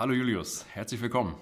Hallo Julius, herzlich willkommen.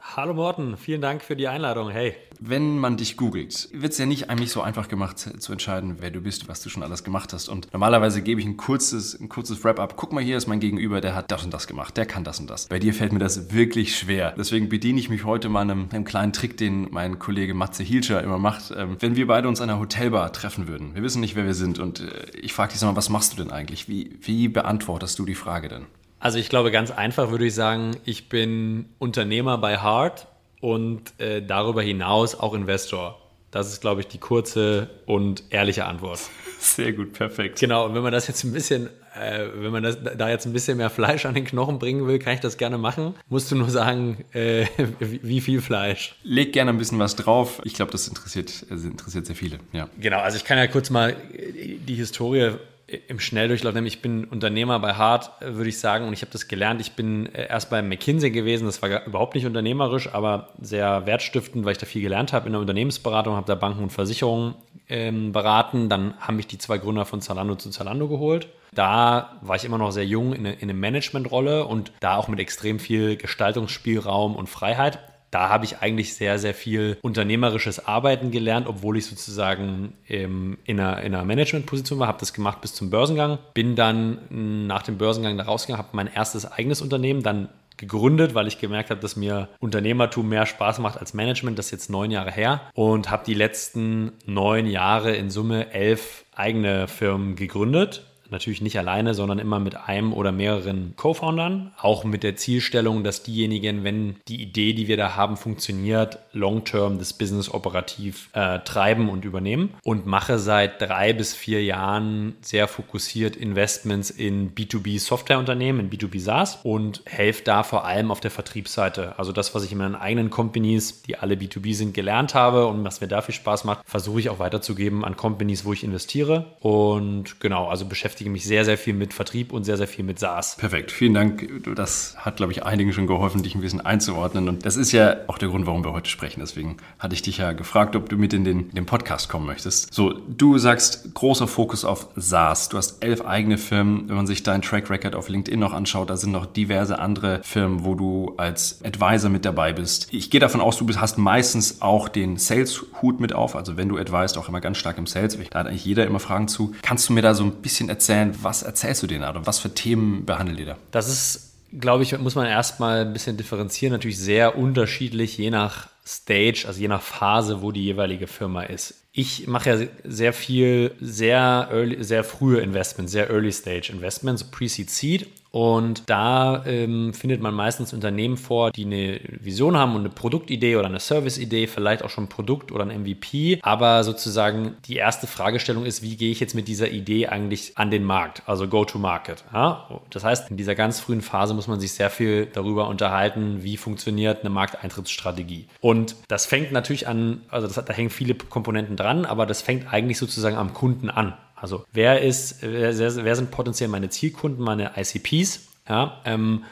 Hallo Morten, vielen Dank für die Einladung. Hey. Wenn man dich googelt, wird es ja nicht eigentlich so einfach gemacht zu entscheiden, wer du bist, was du schon alles gemacht hast. Und normalerweise gebe ich ein kurzes, ein kurzes Wrap-up. Guck mal, hier ist mein Gegenüber, der hat das und das gemacht, der kann das und das. Bei dir fällt mir das wirklich schwer. Deswegen bediene ich mich heute mal einem, einem kleinen Trick, den mein Kollege Matze Hielscher immer macht. Ähm, wenn wir beide uns an einer Hotelbar treffen würden, wir wissen nicht, wer wir sind und äh, ich frage dich mal, was machst du denn eigentlich? Wie, wie beantwortest du die Frage denn? Also ich glaube, ganz einfach würde ich sagen, ich bin Unternehmer bei Hart und äh, darüber hinaus auch Investor. Das ist, glaube ich, die kurze und ehrliche Antwort. Sehr gut, perfekt. Genau, und wenn man das jetzt ein bisschen, äh, wenn man das, da jetzt ein bisschen mehr Fleisch an den Knochen bringen will, kann ich das gerne machen. Musst du nur sagen, äh, wie, viel Fleisch? Leg gerne ein bisschen was drauf. Ich glaube, das interessiert, also interessiert sehr viele. Ja. Genau, also ich kann ja kurz mal die Historie im Schnelldurchlauf, nämlich ich bin Unternehmer bei Hart, würde ich sagen, und ich habe das gelernt. Ich bin äh, erst bei McKinsey gewesen, das war überhaupt nicht unternehmerisch, aber sehr wertstiftend, weil ich da viel gelernt habe in der Unternehmensberatung, habe da Banken und Versicherungen ähm, beraten. Dann haben mich die zwei Gründer von Zalando zu Zalando geholt. Da war ich immer noch sehr jung in, in eine Managementrolle und da auch mit extrem viel Gestaltungsspielraum und Freiheit da habe ich eigentlich sehr, sehr viel unternehmerisches Arbeiten gelernt, obwohl ich sozusagen ähm, in einer, in einer Managementposition war, habe das gemacht bis zum Börsengang, bin dann nach dem Börsengang da rausgegangen, habe mein erstes eigenes Unternehmen dann gegründet, weil ich gemerkt habe, dass mir Unternehmertum mehr Spaß macht als Management. Das ist jetzt neun Jahre her. Und habe die letzten neun Jahre in Summe elf eigene Firmen gegründet Natürlich nicht alleine, sondern immer mit einem oder mehreren Co-Foundern. Auch mit der Zielstellung, dass diejenigen, wenn die Idee, die wir da haben, funktioniert, long-term das Business operativ äh, treiben und übernehmen. Und mache seit drei bis vier Jahren sehr fokussiert Investments in B2B-Softwareunternehmen, in B2B SaaS und helfe da vor allem auf der Vertriebsseite. Also das, was ich in meinen eigenen Companies, die alle B2B sind, gelernt habe und was mir da viel Spaß macht, versuche ich auch weiterzugeben an Companies, wo ich investiere. Und genau, also beschäftige beschäftige mich sehr, sehr viel mit Vertrieb und sehr, sehr viel mit SaaS. Perfekt, vielen Dank. Das hat, glaube ich, einigen schon geholfen, dich ein bisschen einzuordnen. Und das ist ja auch der Grund, warum wir heute sprechen. Deswegen hatte ich dich ja gefragt, ob du mit in den, in den Podcast kommen möchtest. So, du sagst großer Fokus auf SaaS. Du hast elf eigene Firmen. Wenn man sich deinen Track Record auf LinkedIn noch anschaut, da sind noch diverse andere Firmen, wo du als Advisor mit dabei bist. Ich gehe davon aus, du hast meistens auch den Sales-Hut mit auf. Also wenn du advised, auch immer ganz stark im Sales. Da hat eigentlich jeder immer Fragen zu. Kannst du mir da so ein bisschen erzählen, erzählen, was erzählst du denen da oder was für Themen behandelt ihr da? Das ist, glaube ich, muss man erstmal ein bisschen differenzieren, natürlich sehr unterschiedlich, je nach Stage, also je nach Phase, wo die jeweilige Firma ist. Ich mache ja sehr viel, sehr, early, sehr frühe Investments, sehr Early Stage Investments, Pre-Seed Seed und da ähm, findet man meistens Unternehmen vor, die eine Vision haben und eine Produktidee oder eine Serviceidee, vielleicht auch schon ein Produkt oder ein MVP. Aber sozusagen die erste Fragestellung ist, wie gehe ich jetzt mit dieser Idee eigentlich an den Markt, also Go-to-Market. Ja? Das heißt, in dieser ganz frühen Phase muss man sich sehr viel darüber unterhalten, wie funktioniert eine Markteintrittsstrategie. Und das fängt natürlich an, also das, da hängen viele Komponenten dran, aber das fängt eigentlich sozusagen am Kunden an. Also wer ist, wer, wer sind potenziell meine Zielkunden, meine ICPs? Ja, ähm,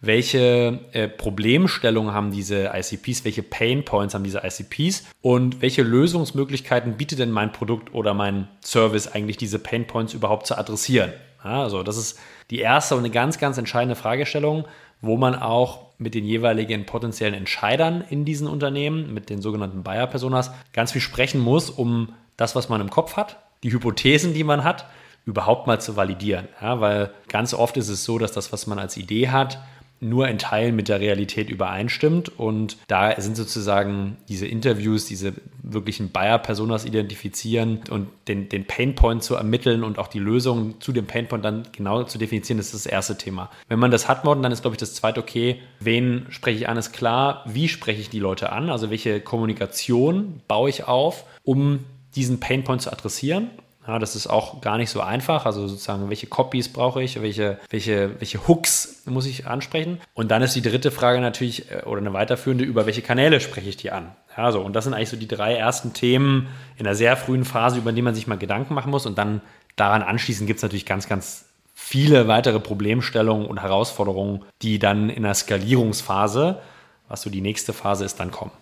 welche äh, Problemstellungen haben diese ICPs, welche Pain Points haben diese ICPs und welche Lösungsmöglichkeiten bietet denn mein Produkt oder mein Service eigentlich diese Pain Points überhaupt zu adressieren? Ja, also das ist die erste und eine ganz, ganz entscheidende Fragestellung, wo man auch mit den jeweiligen potenziellen Entscheidern in diesen Unternehmen, mit den sogenannten Buyer-Personas, ganz viel sprechen muss, um das, was man im Kopf hat, die Hypothesen, die man hat, überhaupt mal zu validieren. Ja, weil ganz oft ist es so, dass das, was man als Idee hat, nur in Teilen mit der Realität übereinstimmt. Und da sind sozusagen diese Interviews, diese wirklichen Buyer-Personas identifizieren und den, den Painpoint zu ermitteln und auch die Lösung zu dem Painpoint dann genau zu definieren, das ist das erste Thema. Wenn man das hat, Morten, dann ist, glaube ich, das zweite, okay, wen spreche ich an, ist klar, wie spreche ich die Leute an, also welche Kommunikation baue ich auf, um diesen Painpoint zu adressieren. Ja, das ist auch gar nicht so einfach. Also sozusagen, welche Copies brauche ich, welche, welche, welche Hooks muss ich ansprechen? Und dann ist die dritte Frage natürlich, äh, oder eine weiterführende, über welche Kanäle spreche ich die an? Ja, so, und das sind eigentlich so die drei ersten Themen in einer sehr frühen Phase, über die man sich mal Gedanken machen muss. Und dann daran anschließend gibt es natürlich ganz, ganz viele weitere Problemstellungen und Herausforderungen, die dann in der Skalierungsphase, was so die nächste Phase ist, dann kommen.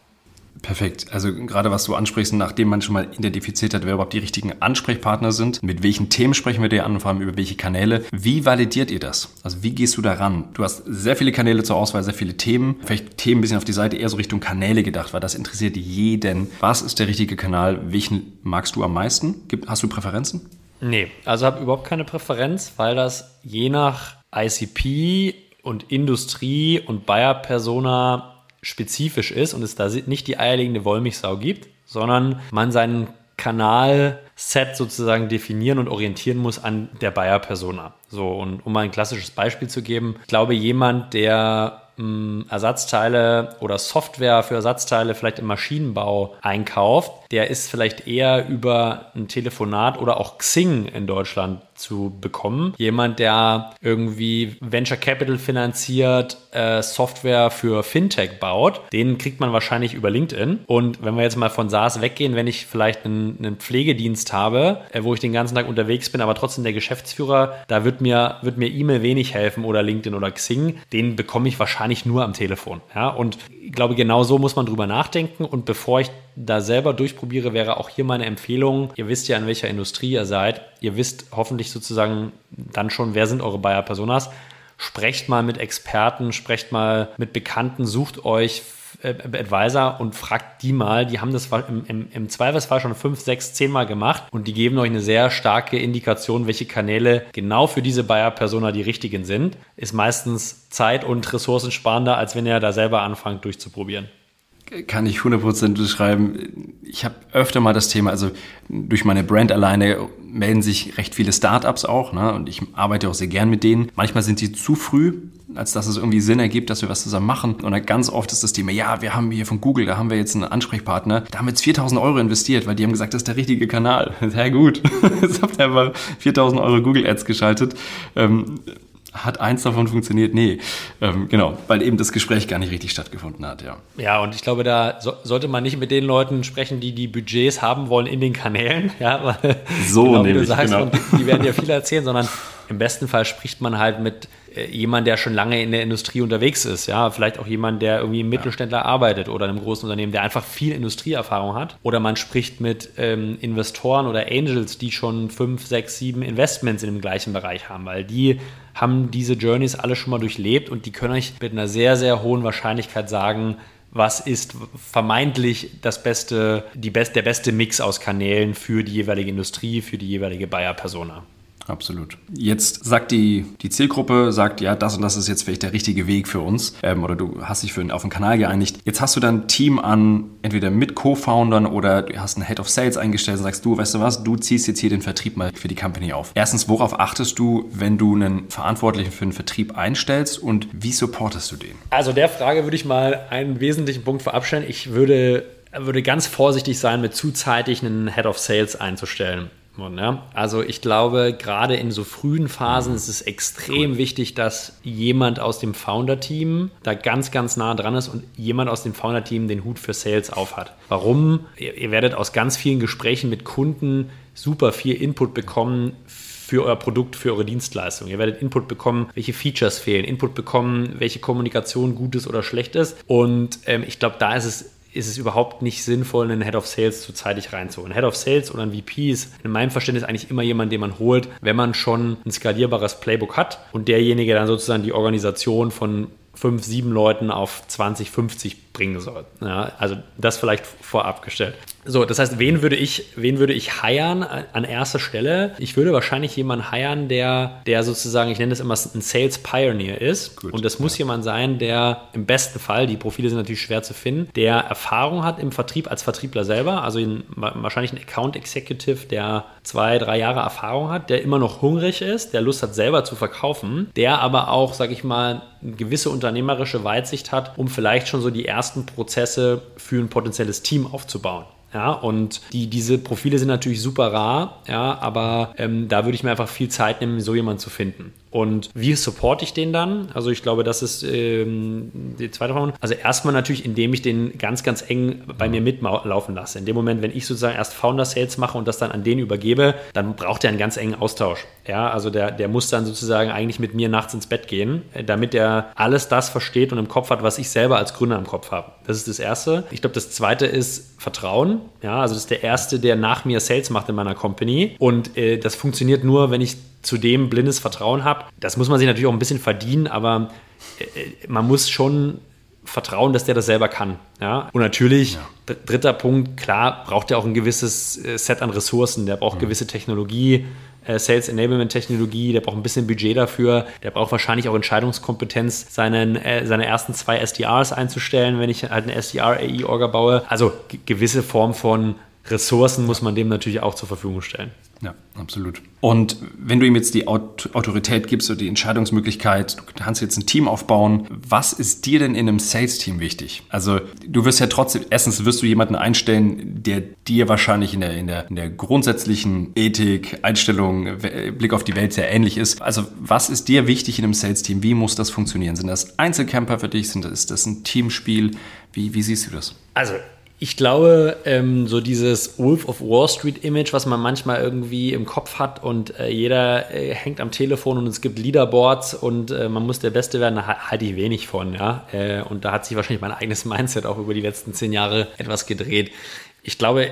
Perfekt. Also gerade was du ansprichst, nachdem man schon mal identifiziert hat, wer überhaupt die richtigen Ansprechpartner sind, mit welchen Themen sprechen wir dir an und vor allem über welche Kanäle. Wie validiert ihr das? Also wie gehst du daran? Du hast sehr viele Kanäle zur Auswahl, sehr viele Themen. Vielleicht Themen ein bisschen auf die Seite, eher so Richtung Kanäle gedacht, weil das interessiert jeden. Was ist der richtige Kanal? Welchen magst du am meisten? Hast du Präferenzen? Nee, also habe überhaupt keine Präferenz, weil das je nach ICP und Industrie und Buyer-Persona spezifisch ist und es da nicht die eierlegende Wollmilchsau gibt, sondern man seinen Kanalset sozusagen definieren und orientieren muss an der Buyer-Persona. So, und um mal ein klassisches Beispiel zu geben, ich glaube, jemand, der Ersatzteile oder Software für Ersatzteile vielleicht im Maschinenbau einkauft, der ist vielleicht eher über ein Telefonat oder auch Xing in Deutschland zu bekommen. Jemand, der irgendwie Venture Capital finanziert, äh, Software für Fintech baut, den kriegt man wahrscheinlich über LinkedIn. Und wenn wir jetzt mal von SaaS weggehen, wenn ich vielleicht einen, einen Pflegedienst habe, äh, wo ich den ganzen Tag unterwegs bin, aber trotzdem der Geschäftsführer, da wird mir, wird mir E-Mail wenig helfen oder LinkedIn oder Xing. Den bekomme ich wahrscheinlich nur am Telefon. Ja? Und ich glaube, genau so muss man drüber nachdenken. Und bevor ich da selber durchprobiere, wäre auch hier meine Empfehlung. Ihr wisst ja, in welcher Industrie ihr seid. Ihr wisst hoffentlich sozusagen dann schon, wer sind eure Buyer Personas. Sprecht mal mit Experten, sprecht mal mit Bekannten, sucht euch äh, Advisor und fragt die mal. Die haben das im, im, im Zweifelsfall schon fünf, sechs, zehn Mal gemacht und die geben euch eine sehr starke Indikation, welche Kanäle genau für diese Buyer-Persona die richtigen sind. Ist meistens Zeit- und ressourcensparender, als wenn ihr da selber anfangt durchzuprobieren kann ich 100% beschreiben. Ich habe öfter mal das Thema, also durch meine Brand alleine melden sich recht viele Startups auch, ne? und ich arbeite auch sehr gern mit denen. Manchmal sind die zu früh, als dass es irgendwie Sinn ergibt, dass wir was zusammen machen. Und ganz oft ist das Thema, ja, wir haben hier von Google, da haben wir jetzt einen Ansprechpartner, da haben wir jetzt 4000 Euro investiert, weil die haben gesagt, das ist der richtige Kanal. Sehr gut. Jetzt habt ihr einfach 4000 Euro Google Ads geschaltet. Ähm, hat eins davon funktioniert? Nee, ähm, genau, weil eben das Gespräch gar nicht richtig stattgefunden hat, ja. Ja, und ich glaube, da so, sollte man nicht mit den Leuten sprechen, die die Budgets haben wollen in den Kanälen, ja, weil so genau, wie du sagst, genau. die, die werden ja viel erzählen, sondern im besten Fall spricht man halt mit jemand, der schon lange in der Industrie unterwegs ist, ja, vielleicht auch jemand, der irgendwie im Mittelständler ja. arbeitet oder in einem großen Unternehmen, der einfach viel Industrieerfahrung hat. Oder man spricht mit ähm, Investoren oder Angels, die schon fünf, sechs, sieben Investments in dem gleichen Bereich haben, weil die haben diese Journeys alle schon mal durchlebt und die können euch mit einer sehr, sehr hohen Wahrscheinlichkeit sagen, was ist vermeintlich das beste, die best, der beste Mix aus Kanälen für die jeweilige Industrie, für die jeweilige Buyer-Persona. Absolut. Jetzt sagt die, die Zielgruppe, sagt, ja, das und das ist jetzt vielleicht der richtige Weg für uns. Ähm, oder du hast dich für, auf einen Kanal geeinigt. Jetzt hast du dann ein Team an, entweder mit Co-Foundern oder du hast einen Head of Sales eingestellt und sagst, du, weißt du was, du ziehst jetzt hier den Vertrieb mal für die Company auf. Erstens, worauf achtest du, wenn du einen Verantwortlichen für den Vertrieb einstellst und wie supportest du den? Also der Frage würde ich mal einen wesentlichen Punkt verabstellen. Ich würde würde ganz vorsichtig sein, mit zu zeitig einen Head of Sales einzustellen. Ja? Also ich glaube, gerade in so frühen Phasen ist es extrem cool. wichtig, dass jemand aus dem Founder-Team da ganz, ganz nah dran ist und jemand aus dem Founder-Team den Hut für Sales aufhat. Warum? Ihr, ihr werdet aus ganz vielen Gesprächen mit Kunden super viel Input bekommen für euer Produkt, für eure Dienstleistung. Ihr werdet Input bekommen, welche Features fehlen, Input bekommen, welche Kommunikation gut ist oder schlecht ist. Und ähm, ich glaube, da ist es ist es überhaupt nicht sinnvoll, einen Head of Sales zu zeitig reinzuholen. Ein Head of Sales oder ein VP ist in meinem Verständnis eigentlich immer jemand, den man holt, wenn man schon ein skalierbares Playbook hat und derjenige dann sozusagen die Organisation von fünf, sieben Leuten auf 20, 50 bringen soll. Ja, also das vielleicht vorab gestellt. So, das heißt, wen würde ich, wen würde ich heiern an erster Stelle? Ich würde wahrscheinlich jemanden heiern, der, der sozusagen, ich nenne das immer ein Sales Pioneer ist. Gut, und das muss ja. jemand sein, der im besten Fall, die Profile sind natürlich schwer zu finden, der Erfahrung hat im Vertrieb als Vertriebler selber, also in, wahrscheinlich ein Account Executive, der zwei, drei Jahre Erfahrung hat, der immer noch hungrig ist, der Lust hat, selber zu verkaufen, der aber auch, sag ich mal, eine gewisse unternehmerische Weitsicht hat, um vielleicht schon so die ersten Prozesse für ein potenzielles Team aufzubauen. Ja, und die, diese Profile sind natürlich super rar, ja, aber ähm, da würde ich mir einfach viel Zeit nehmen, so jemanden zu finden. Und wie supporte ich den dann? Also ich glaube, das ist ähm, die zweite Frage. Also erstmal natürlich, indem ich den ganz, ganz eng bei mir mitlaufen lasse. In dem Moment, wenn ich sozusagen erst Founder Sales mache und das dann an den übergebe, dann braucht er einen ganz engen Austausch. Ja, also der, der muss dann sozusagen eigentlich mit mir nachts ins Bett gehen, äh, damit er alles das versteht und im Kopf hat, was ich selber als Gründer im Kopf habe. Das ist das Erste. Ich glaube, das Zweite ist Vertrauen. Ja, also das ist der Erste, der nach mir Sales macht in meiner Company. Und äh, das funktioniert nur, wenn ich zudem blindes Vertrauen habe. Das muss man sich natürlich auch ein bisschen verdienen, aber äh, man muss schon vertrauen, dass der das selber kann. Ja? Und natürlich, ja. dritter Punkt, klar, braucht er auch ein gewisses äh, Set an Ressourcen. Der braucht mhm. gewisse Technologie, äh, Sales Enablement Technologie, der braucht ein bisschen Budget dafür, der braucht wahrscheinlich auch Entscheidungskompetenz, seinen, äh, seine ersten zwei SDRs einzustellen, wenn ich halt eine SDR-AI-Orga baue. Also gewisse Form von Ressourcen muss man dem natürlich auch zur Verfügung stellen. Ja, absolut. Und wenn du ihm jetzt die Autorität gibst oder die Entscheidungsmöglichkeit, du kannst jetzt ein Team aufbauen, was ist dir denn in einem Sales-Team wichtig? Also du wirst ja trotzdem, erstens wirst du jemanden einstellen, der dir wahrscheinlich in der, in der, in der grundsätzlichen Ethik, Einstellung, Blick auf die Welt sehr ähnlich ist. Also was ist dir wichtig in einem Sales-Team? Wie muss das funktionieren? Sind das Einzelcamper für dich? Sind das, ist das ein Teamspiel? Wie, wie siehst du das? Also ich glaube, ähm, so dieses Wolf of Wall Street Image, was man manchmal irgendwie im Kopf hat und äh, jeder äh, hängt am Telefon und es gibt Leaderboards und äh, man muss der Beste werden, da halte ich wenig von. Ja? Äh, und da hat sich wahrscheinlich mein eigenes Mindset auch über die letzten zehn Jahre etwas gedreht. Ich glaube,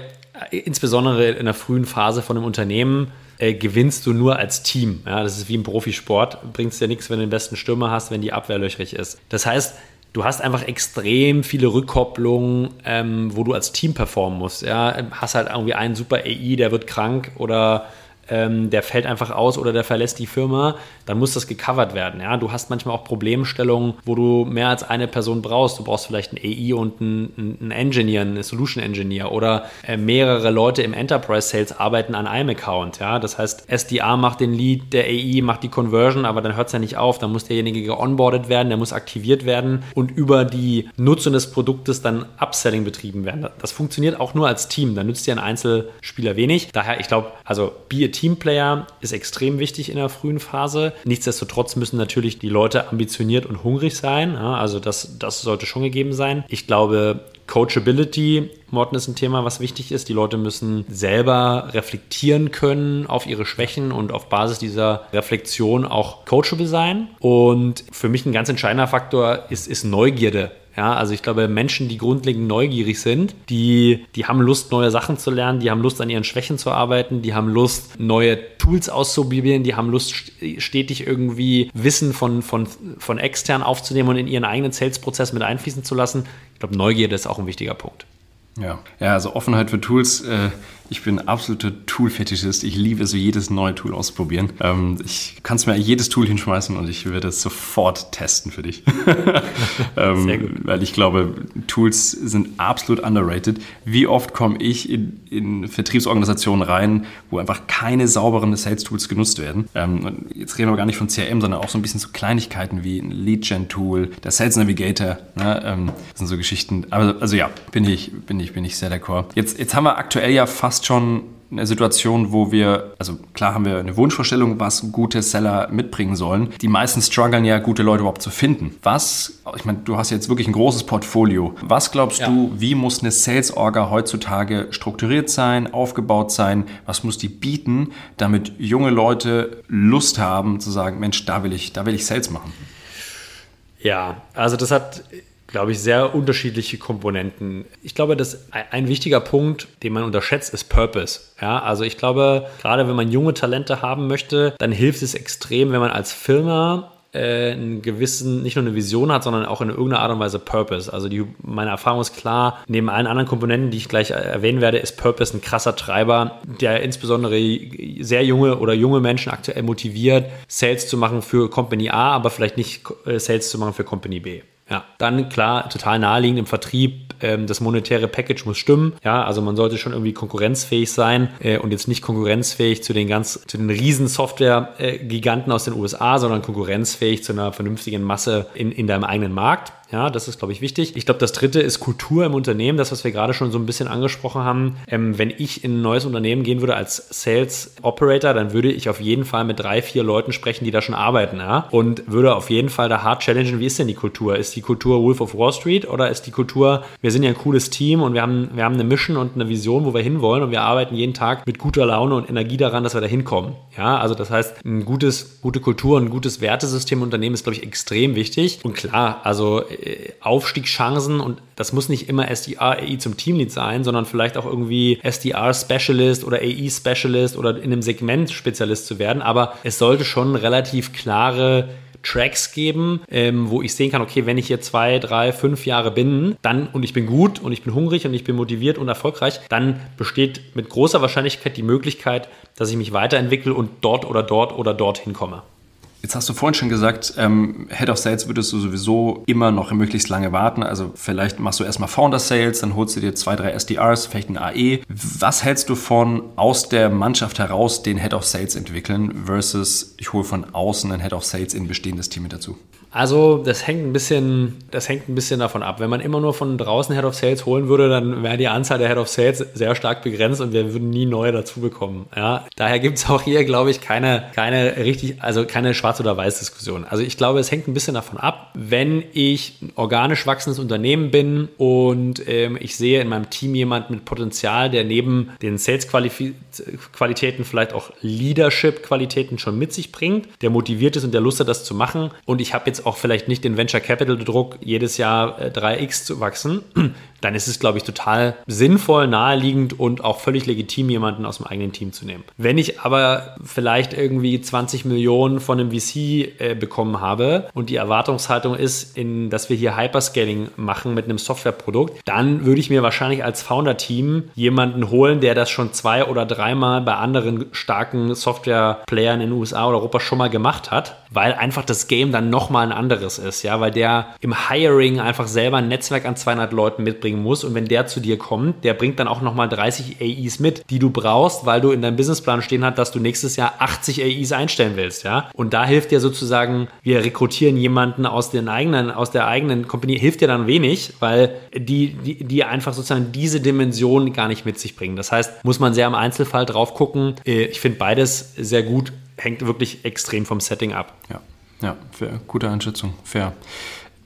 äh, insbesondere in der frühen Phase von einem Unternehmen, äh, gewinnst du nur als Team. Ja, das ist wie im Profisport. Bringt es dir nichts, wenn du den besten Stürmer hast, wenn die Abwehr löchrig ist. Das heißt, du hast einfach extrem viele Rückkopplungen, ähm, wo du als Team performen musst. Ja? Hast halt irgendwie einen super AI, der wird krank oder ähm, der fällt einfach aus oder der verlässt die Firma, dann muss das gecovert werden. Ja? Du hast manchmal auch Problemstellungen, wo du mehr als eine Person brauchst. Du brauchst vielleicht einen AI und einen, einen Engineer, einen Solution Engineer oder äh, mehrere Leute im Enterprise Sales arbeiten an einem Account. Ja? Das heißt, SDA macht den Lead, der AI macht die Conversion, aber dann hört es ja nicht auf. Dann muss derjenige geonboardet werden, der muss aktiviert werden und über die Nutzung des Produktes dann Upselling betrieben werden. Das funktioniert auch nur als Team. Da nützt dir ein Einzelspieler wenig. Daher, ich glaube, also be a Teamplayer ist extrem wichtig in der frühen Phase. Nichtsdestotrotz müssen natürlich die Leute ambitioniert und hungrig sein. Also das, das sollte schon gegeben sein. Ich glaube, Coachability, Morten, ist ein Thema, was wichtig ist. Die Leute müssen selber reflektieren können auf ihre Schwächen und auf Basis dieser Reflexion auch coachable sein. Und für mich ein ganz entscheidender Faktor ist, ist Neugierde. Ja, also ich glaube, Menschen, die grundlegend neugierig sind, die, die haben Lust, neue Sachen zu lernen, die haben Lust, an ihren Schwächen zu arbeiten, die haben Lust, neue Tools auszuprobieren, die haben Lust, stetig irgendwie Wissen von, von, von extern aufzunehmen und in ihren eigenen Sales-Prozess mit einfließen zu lassen. Ich glaube, Neugierde ist auch ein wichtiger Punkt. Ja, ja also Offenheit für Tools. Äh ich bin absoluter Tool-Fetischist. Ich liebe so jedes neue Tool ausprobieren. Ähm, ich kann es mir jedes Tool hinschmeißen und ich werde es sofort testen für dich. ähm, Sehr gut. Weil ich glaube, Tools sind absolut underrated. Wie oft komme ich in, in, Vertriebsorganisationen rein, wo einfach keine sauberen Sales-Tools genutzt werden? Ähm, jetzt reden wir gar nicht von CRM, sondern auch so ein bisschen so Kleinigkeiten wie ein Lead-Gen-Tool, der Sales Navigator. Ne? Ähm, das sind so Geschichten. Aber also ja, bin ich, bin ich, bin ich sehr d'accord. Jetzt, jetzt haben wir aktuell ja fast fast schon eine Situation, wo wir, also klar haben wir eine Wunschvorstellung, was gute Seller mitbringen sollen. Die meisten strugglen ja, gute Leute überhaupt zu finden. Was, ich meine, du hast jetzt wirklich ein großes Portfolio. Was glaubst ja. du, wie muss eine Sales-Orga heutzutage strukturiert sein, aufgebaut sein? Was muss die bieten, damit junge Leute Lust haben zu sagen, Mensch, da will ich, da will ich Sales machen? Ja, also das hat glaube ich, sehr unterschiedliche Komponenten. Ich glaube, dass ein wichtiger Punkt, den man unterschätzt, ist Purpose. Ja, also ich glaube, gerade wenn man junge Talente haben möchte, dann hilft es extrem, wenn man als Firma äh, einen gewissen, nicht nur eine Vision hat, sondern auch in irgendeiner Art und Weise Purpose. Also die, meine Erfahrung ist klar, neben allen anderen Komponenten, die ich gleich erwähnen werde, ist Purpose ein krasser Treiber, der insbesondere sehr junge oder junge Menschen aktuell motiviert, Sales zu machen für Company A, aber vielleicht nicht äh, Sales zu machen für Company B. Ja, dann klar, total naheliegend im Vertrieb, ähm, das monetäre Package muss stimmen. Ja, also man sollte schon irgendwie konkurrenzfähig sein äh, und jetzt nicht konkurrenzfähig zu den ganz, zu den riesen Software-Giganten aus den USA, sondern konkurrenzfähig zu einer vernünftigen Masse in, in deinem eigenen Markt. Ja, das ist, glaube ich, wichtig. Ich glaube, das dritte ist Kultur im Unternehmen, das, was wir gerade schon so ein bisschen angesprochen haben. Ähm, wenn ich in ein neues Unternehmen gehen würde als Sales Operator, dann würde ich auf jeden Fall mit drei, vier Leuten sprechen, die da schon arbeiten. Ja? Und würde auf jeden Fall da hart challengen, wie ist denn die Kultur? Ist die Kultur Wolf of Wall Street oder ist die Kultur, wir sind ja ein cooles Team und wir haben, wir haben eine Mission und eine Vision, wo wir hinwollen und wir arbeiten jeden Tag mit guter Laune und Energie daran, dass wir da hinkommen. Ja, also das heißt, ein gutes, gute Kultur, ein gutes Wertesystem im Unternehmen ist, glaube ich, extrem wichtig. Und klar, also Aufstiegschancen und das muss nicht immer SDR, AI zum Teamlead sein, sondern vielleicht auch irgendwie SDR Specialist oder AI Specialist oder in einem Segment Spezialist zu werden. Aber es sollte schon relativ klare Tracks geben, ähm, wo ich sehen kann, okay, wenn ich hier zwei, drei, fünf Jahre bin, dann und ich bin gut und ich bin hungrig und ich bin motiviert und erfolgreich, dann besteht mit großer Wahrscheinlichkeit die Möglichkeit, dass ich mich weiterentwickle und dort oder dort oder dorthin komme. Jetzt hast du vorhin schon gesagt, ähm, Head of Sales würdest du sowieso immer noch möglichst lange warten. Also vielleicht machst du erstmal Founder Sales, dann holst du dir zwei, drei SDRs, vielleicht ein AE. Was hältst du von aus der Mannschaft heraus den Head of Sales entwickeln versus ich hole von außen ein Head of Sales in bestehendes Team mit dazu? Also das hängt ein bisschen, das hängt ein bisschen davon ab. Wenn man immer nur von draußen Head of Sales holen würde, dann wäre die Anzahl der Head of Sales sehr stark begrenzt und wir würden nie neue dazu bekommen. Ja? Daher gibt es auch hier, glaube ich, keine, keine richtig, also keine Schwarz- oder Weiß-Diskussion. Also ich glaube, es hängt ein bisschen davon ab, wenn ich ein organisch wachsendes Unternehmen bin und ähm, ich sehe in meinem Team jemand mit Potenzial, der neben den Sales-Qualitäten vielleicht auch Leadership-Qualitäten schon mit sich bringt, der motiviert ist und der Lust hat, das zu machen. Und ich habe jetzt auch vielleicht nicht den Venture Capital Druck, jedes Jahr 3x äh, zu wachsen, dann ist es, glaube ich, total sinnvoll, naheliegend und auch völlig legitim, jemanden aus dem eigenen Team zu nehmen. Wenn ich aber vielleicht irgendwie 20 Millionen von einem VC äh, bekommen habe und die Erwartungshaltung ist, in, dass wir hier Hyperscaling machen mit einem Softwareprodukt, dann würde ich mir wahrscheinlich als Founder-Team jemanden holen, der das schon zwei oder dreimal bei anderen starken Software-Playern in den USA oder Europa schon mal gemacht hat, weil einfach das Game dann nochmal ein anderes ist, ja, weil der im Hiring einfach selber ein Netzwerk an 200 Leuten mitbringt mitbringen muss. Und wenn der zu dir kommt, der bringt dann auch nochmal 30 AIs mit, die du brauchst, weil du in deinem Businessplan stehen hast, dass du nächstes Jahr 80 AIs einstellen willst. Ja? Und da hilft dir sozusagen, wir rekrutieren jemanden aus, den eigenen, aus der eigenen Company, hilft dir dann wenig, weil die, die, die einfach sozusagen diese Dimension gar nicht mit sich bringen. Das heißt, muss man sehr im Einzelfall drauf gucken. Äh, ich finde beides sehr gut, hängt wirklich extrem vom Setting ab. Ja, ja, fair. gute Einschätzung, fair.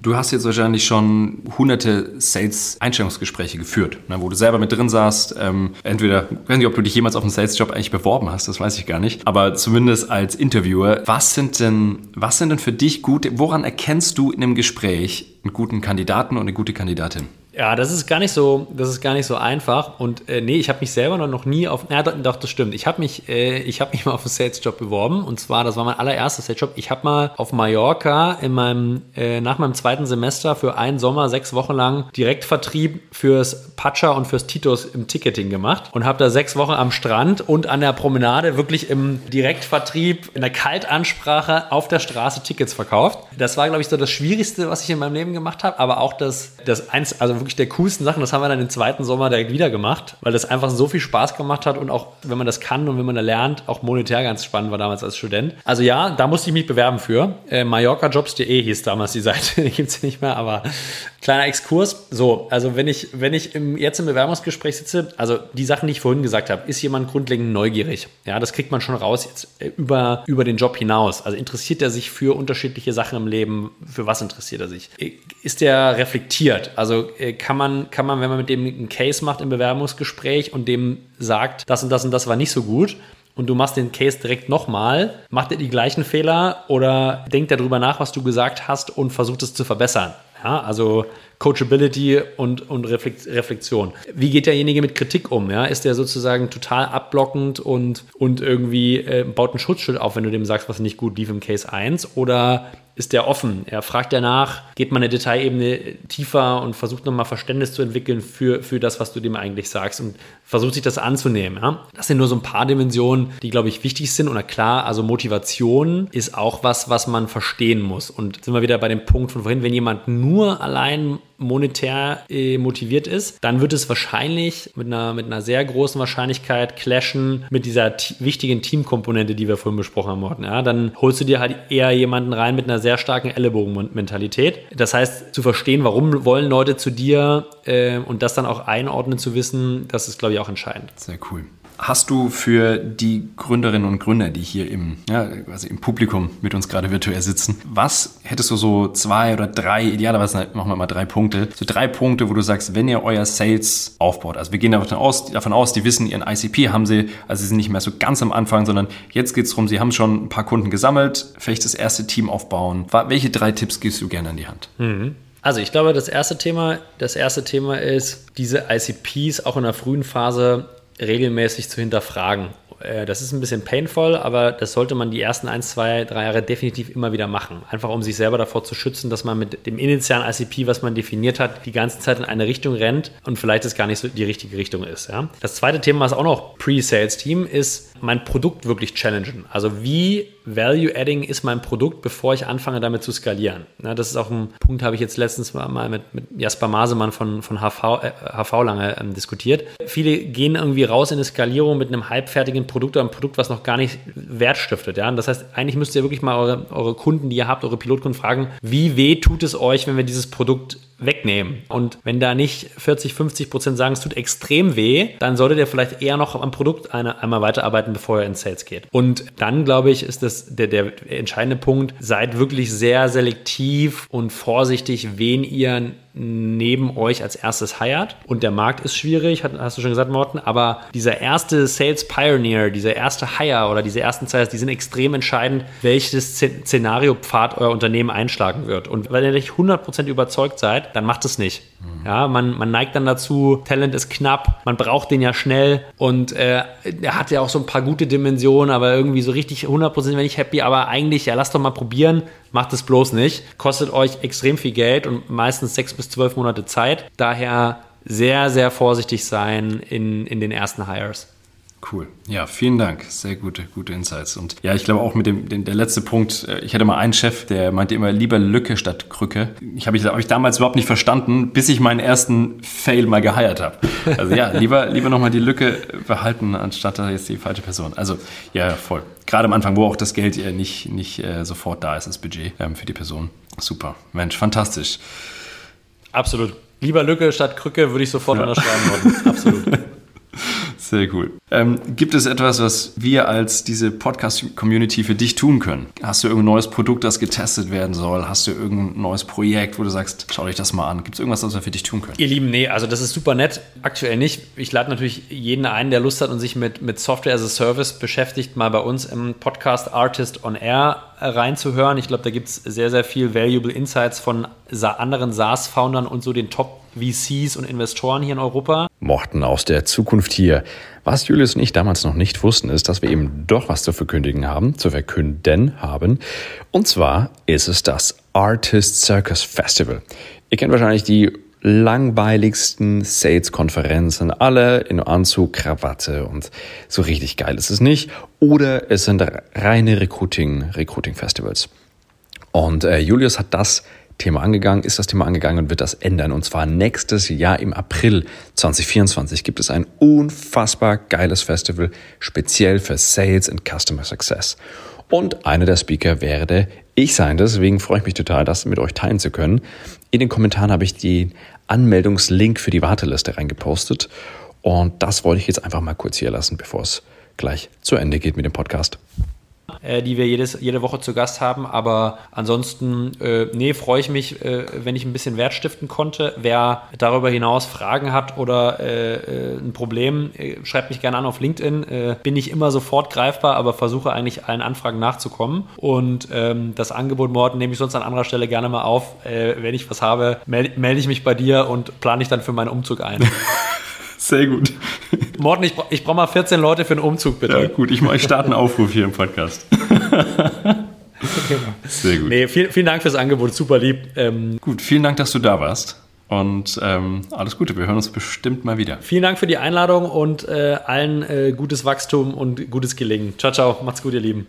Du hast jetzt wahrscheinlich schon hunderte Sales-Einstellungsgespräche geführt, ne, wo du selber mit drin saßt. Ähm, entweder, ich weiß nicht, ob du dich jemals auf einen Sales-Job eigentlich beworben hast, das weiß ich gar nicht. Aber zumindest als Interviewer, was sind denn, was sind denn für dich gute, woran erkennst du in einem Gespräch einen guten Kandidaten und eine gute Kandidatin? Ja, das ist gar nicht so, das ist gar nicht so einfach. Und äh, nee, ich habe mich selber noch nie auf. Na doch, das stimmt. Ich habe mich, äh, ich habe mich mal auf einen Sales-Job beworben. Und zwar, das war mein allererster Sales-Job. Ich habe mal auf Mallorca in meinem, äh, nach meinem zweiten Semester für einen Sommer sechs Wochen lang Direktvertrieb fürs Pacha und fürs Titos im Ticketing gemacht und habe da sechs Wochen am Strand und an der Promenade wirklich im Direktvertrieb in der Kaltansprache auf der Straße Tickets verkauft. Das war, glaube ich, so das Schwierigste, was ich in meinem Leben gemacht habe, aber auch das, das eins, also wirklich der coolsten Sachen. Das haben wir dann im zweiten Sommer direkt wieder gemacht, weil das einfach so viel Spaß gemacht hat und auch, wenn man das kann und wenn man da lernt, auch monetär ganz spannend war damals als Student. Also ja, da musste ich mich bewerben für. Äh, MallorcaJobs.de hieß damals die Seite, die gibt es nicht mehr, aber kleiner Exkurs. So, also wenn ich, wenn ich im, jetzt im Bewerbungsgespräch sitze, also die Sachen, die ich vorhin gesagt habe, ist jemand grundlegend neugierig. Ja, das kriegt man schon raus jetzt äh, über, über den Job hinaus. Also interessiert er sich für unterschiedliche Sachen im Leben? Für was interessiert er sich? Äh, ist der reflektiert? Also äh, kann man, kann man, wenn man mit dem einen Case macht im Bewerbungsgespräch und dem sagt, das und das und das war nicht so gut, und du machst den Case direkt nochmal, macht er die gleichen Fehler oder denkt er darüber nach, was du gesagt hast und versucht es zu verbessern? Ja, also Coachability und, und Reflexion. Wie geht derjenige mit Kritik um? Ja? Ist der sozusagen total abblockend und, und irgendwie äh, baut ein Schutzschild auf, wenn du dem sagst, was nicht gut lief im Case 1? Oder ist der offen. Er fragt danach, geht man eine Detailebene tiefer und versucht nochmal Verständnis zu entwickeln für, für das, was du dem eigentlich sagst und versucht sich das anzunehmen. Ja? Das sind nur so ein paar Dimensionen, die, glaube ich, wichtig sind. Und klar, also Motivation ist auch was, was man verstehen muss. Und sind wir wieder bei dem Punkt von vorhin, wenn jemand nur allein monetär äh, motiviert ist, dann wird es wahrscheinlich mit einer, mit einer sehr großen Wahrscheinlichkeit clashen mit dieser wichtigen Teamkomponente, die wir vorhin besprochen haben, Morten. Ja, dann holst du dir halt eher jemanden rein mit einer sehr starken Ellenbogenmentalität. Das heißt, zu verstehen, warum wollen Leute zu dir äh, und das dann auch einordnen zu wissen, das ist, glaube ich, auch entscheidend. Sehr cool. Hast du für die Gründerinnen und Gründer, die hier im, ja, quasi im Publikum mit uns gerade virtuell sitzen, was hättest du so zwei oder drei, idealerweise machen wir mal drei Punkte, so drei Punkte, wo du sagst, wenn ihr euer Sales aufbaut, also wir gehen davon aus, davon aus die wissen, ihren ICP haben sie, also sie sind nicht mehr so ganz am Anfang, sondern jetzt geht es darum, sie haben schon ein paar Kunden gesammelt, vielleicht das erste Team aufbauen. Welche drei Tipps gibst du gerne an die Hand? Mhm. Also ich glaube, das erste Thema, das erste Thema ist, diese ICPs auch in der frühen Phase regelmäßig zu hinterfragen. Äh, das ist ein bisschen painful, aber das sollte man die ersten ein, zwei, drei Jahre definitiv immer wieder machen. Einfach um sich selber davor zu schützen, dass man mit dem initialen ICP, was man definiert hat, die ganze Zeit in eine Richtung rennt und vielleicht es gar nicht so die richtige Richtung ist. Ja? Das zweite Thema ist auch noch Pre-Sales-Team, ist mein Produkt wirklich challengen. Also wie Value-Adding ist mein Produkt, bevor ich anfange damit zu skalieren. Ja, das ist auch ein Punkt, habe ich jetzt letztens mal mit, mit Jasper Masemann von, von HV, äh, HV lange ähm, diskutiert. Viele gehen irgendwie raus in eine Skalierung mit einem halbfertigen Produkt oder einem Produkt, was noch gar nicht Wert stiftet. Ja? Das heißt, eigentlich müsst ihr wirklich mal eure, eure Kunden, die ihr habt, eure Pilotkunden fragen, wie weh tut es euch, wenn wir dieses Produkt wegnehmen. Und wenn da nicht 40, 50 Prozent sagen, es tut extrem weh, dann solltet ihr vielleicht eher noch am Produkt eine, einmal weiterarbeiten, bevor ihr in Sales geht. Und dann, glaube ich, ist das der, der entscheidende Punkt. Seid wirklich sehr selektiv und vorsichtig, wen ihr neben euch als erstes hired. Und der Markt ist schwierig, hast du schon gesagt, Morten, aber dieser erste Sales Pioneer, dieser erste Hire oder diese ersten Sales, die sind extrem entscheidend, welches Szenario-Pfad euer Unternehmen einschlagen wird. Und wenn ihr nicht 100% überzeugt seid, dann macht es nicht. Mhm. Ja, man, man neigt dann dazu, Talent ist knapp, man braucht den ja schnell und äh, er hat ja auch so ein paar gute Dimensionen, aber irgendwie so richtig 100% bin ich happy, aber eigentlich, ja, lasst doch mal probieren, macht es bloß nicht. Kostet euch extrem viel Geld und meistens sechs bis zwölf Monate Zeit. Daher sehr, sehr vorsichtig sein in, in den ersten Hires. Cool. Ja, vielen Dank. Sehr gute, gute Insights. Und ja, ich glaube auch mit dem, den, der letzte Punkt, äh, ich hatte mal einen Chef, der meinte immer lieber Lücke statt Krücke. Ich habe ich, hab ich damals überhaupt nicht verstanden, bis ich meinen ersten Fail mal geheiert habe. Also ja, lieber, lieber nochmal die Lücke behalten, anstatt da jetzt die falsche Person. Also ja, voll. Gerade am Anfang, wo auch das Geld nicht, nicht äh, sofort da ist, das Budget ähm, für die Person. Super. Mensch, fantastisch. Absolut. Lieber Lücke statt Krücke würde ich sofort ja. unterschreiben wollen. Absolut. Sehr cool. Ähm, gibt es etwas, was wir als diese Podcast-Community für dich tun können? Hast du irgendein neues Produkt, das getestet werden soll? Hast du irgendein neues Projekt, wo du sagst, schau dich das mal an? Gibt es irgendwas, was wir für dich tun können? Ihr Lieben, nee, also das ist super nett. Aktuell nicht. Ich lade natürlich jeden ein, der Lust hat und sich mit, mit Software as a Service beschäftigt, mal bei uns im Podcast Artist on Air reinzuhören. Ich glaube, da gibt es sehr, sehr viel valuable Insights von anderen SaaS-Foundern und so den Top-VCs und Investoren hier in Europa. Mochten aus der Zukunft hier. Was Julius und ich damals noch nicht wussten, ist, dass wir eben doch was zu verkündigen haben, zu verkünden haben. Und zwar ist es das Artist Circus Festival. Ihr kennt wahrscheinlich die langweiligsten Sales-Konferenzen, alle in Anzug, Krawatte und so richtig geil ist es nicht. Oder es sind reine Recruiting, Recruiting-Festivals. Und äh, Julius hat das Thema angegangen, ist das Thema angegangen und wird das ändern. Und zwar nächstes Jahr im April 2024 gibt es ein unfassbar geiles Festival, speziell für Sales and Customer Success. Und einer der Speaker werde ich sein. Deswegen freue ich mich total, das mit euch teilen zu können. In den Kommentaren habe ich den Anmeldungslink für die Warteliste reingepostet. Und das wollte ich jetzt einfach mal kurz hier lassen, bevor es gleich zu Ende geht mit dem Podcast äh, die wir jedes, jede Woche zu Gast haben. Aber ansonsten, äh, nee, freue ich mich, äh, wenn ich ein bisschen Wert stiften konnte. Wer darüber hinaus Fragen hat oder äh, äh, ein Problem, schreibt mich gerne an auf LinkedIn. bin ich immer sofort greifbar, aber versuche eigentlich allen Anfragen nachzukommen. Und ähm, das Angebot Morten nehme ich sonst an anderer Stelle gerne mal auf. wenn ich was habe, melde meld ich mich bei dir und plane ich dann für meinen Umzug ein. Sehr gut. Morten, ich, ich brauche mal 14 Leute für einen Umzug, bitte. Ja, gut, ich, ich starte einen Aufruf hier im Podcast. Sehr gut. Nee, vielen, vielen Dank fürs Angebot, super lieb. Ähm, gut, vielen Dank, dass du da warst. Und ähm, alles Gute, wir hören uns bestimmt mal wieder. Vielen Dank für die Einladung und äh, allen äh, gutes Wachstum und gutes Gelingen. Ciao, ciao, macht's gut, ihr Lieben.